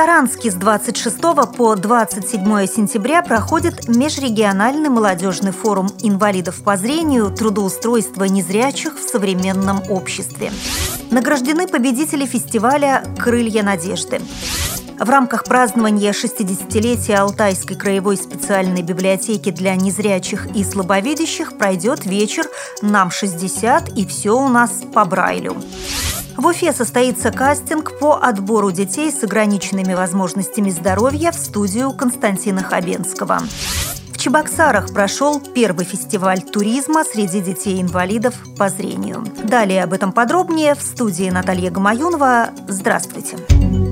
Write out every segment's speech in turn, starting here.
Саранске с 26 по 27 сентября проходит межрегиональный молодежный форум инвалидов по зрению «Трудоустройство незрячих в современном обществе». Награждены победители фестиваля «Крылья надежды». В рамках празднования 60-летия Алтайской краевой специальной библиотеки для незрячих и слабовидящих пройдет вечер «Нам 60» и все у нас по Брайлю. В Уфе состоится кастинг по отбору детей с ограниченными возможностями здоровья в студию Константина Хабенского. В Чебоксарах прошел первый фестиваль туризма среди детей-инвалидов по зрению. Далее об этом подробнее в студии Наталья Гамаюнова. Здравствуйте. Здравствуйте.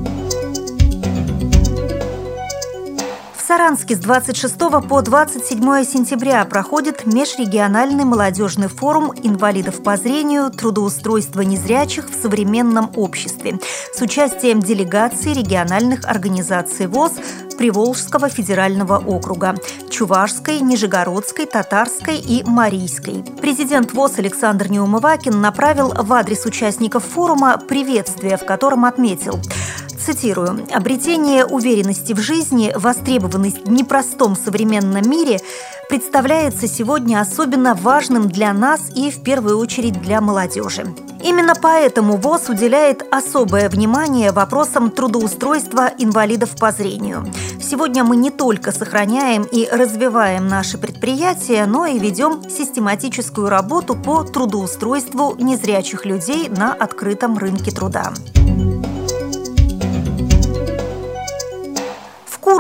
Саранске с 26 по 27 сентября проходит межрегиональный молодежный форум инвалидов по зрению «Трудоустройство незрячих в современном обществе» с участием делегаций региональных организаций ВОЗ Приволжского федерального округа – Чувашской, Нижегородской, Татарской и Марийской. Президент ВОЗ Александр Неумывакин направил в адрес участников форума приветствие, в котором отметил – цитирую, «обретение уверенности в жизни, востребованность в непростом современном мире представляется сегодня особенно важным для нас и в первую очередь для молодежи. Именно поэтому ВОЗ уделяет особое внимание вопросам трудоустройства инвалидов по зрению. Сегодня мы не только сохраняем и развиваем наши предприятия, но и ведем систематическую работу по трудоустройству незрячих людей на открытом рынке труда.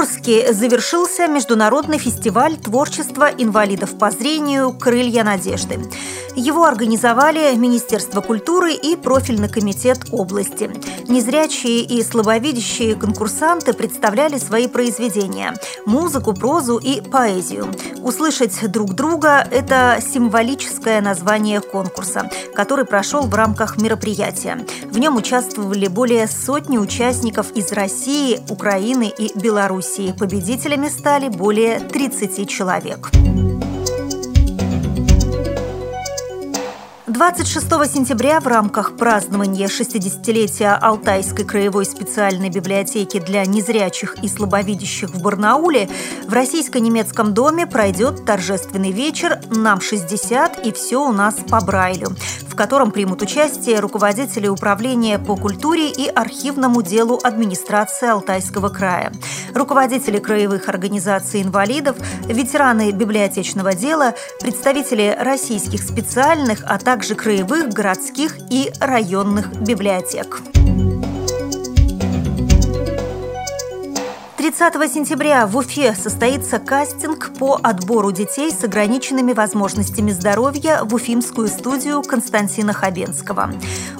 Курске завершился международный фестиваль творчества инвалидов по зрению «Крылья надежды». Его организовали Министерство культуры и профильный комитет области. Незрячие и слабовидящие конкурсанты представляли свои произведения – музыку, прозу и поэзию. Услышать друг друга – это символическое название конкурса, который прошел в рамках мероприятия. В нем участвовали более сотни участников из России, Украины и Белоруссии. Победителями стали более 30 человек. 26 сентября в рамках празднования 60-летия Алтайской краевой специальной библиотеки для незрячих и слабовидящих в Барнауле в Российско-немецком доме пройдет торжественный вечер «Нам 60 и все у нас по Брайлю», котором примут участие руководители управления по культуре и архивному делу администрации Алтайского края, руководители краевых организаций инвалидов, ветераны библиотечного дела, представители российских специальных, а также краевых, городских и районных библиотек. 30 сентября в Уфе состоится кастинг по отбору детей с ограниченными возможностями здоровья в уфимскую студию Константина Хабенского.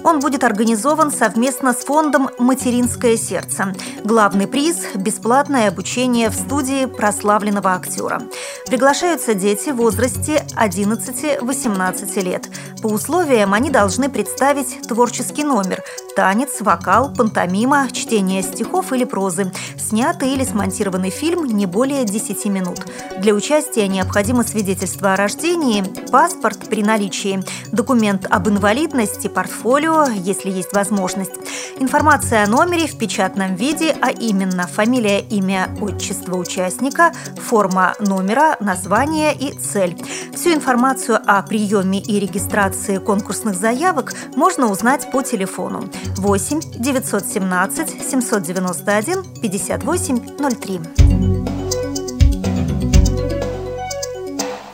Он будет организован совместно с фондом «Материнское сердце». Главный приз – бесплатное обучение в студии прославленного актера. Приглашаются дети в возрасте 11-18 лет. По условиям они должны представить творческий номер – танец, вокал, пантомима, чтение стихов или прозы, снятый или смонтированный фильм не более 10 минут. Для участия необходимо свидетельство о рождении, паспорт при наличии, документ об инвалидности, портфолио, если есть возможность. Информация о номере в печатном виде, а именно фамилия, имя, отчество участника, форма номера, название и цель. Всю информацию о приеме и регистрации конкурсных заявок можно узнать по телефону 8 917 791 58 03.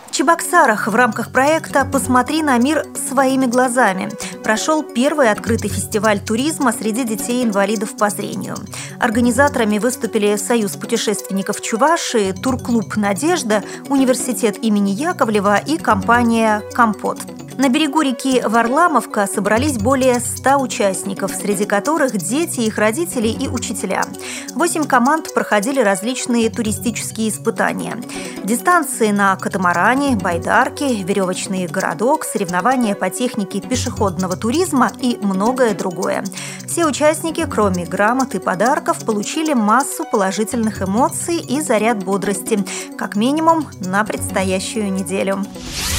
В Чебоксарах в рамках проекта «Посмотри на мир своими глазами» прошел первый открытый фестиваль туризма среди детей-инвалидов по зрению. Организаторами выступили Союз путешественников Чувашии, турклуб «Надежда», Университет имени Яковлева и компания «Компот». На берегу реки Варламовка собрались более 100 участников, среди которых дети, их родители и учителя. Восемь команд проходили различные туристические испытания. Дистанции на катамаране, байдарке, веревочный городок, соревнования по технике пешеходного туризма и многое другое. Все участники, кроме грамот и подарков, получили массу положительных эмоций и заряд бодрости, как минимум на предстоящую неделю.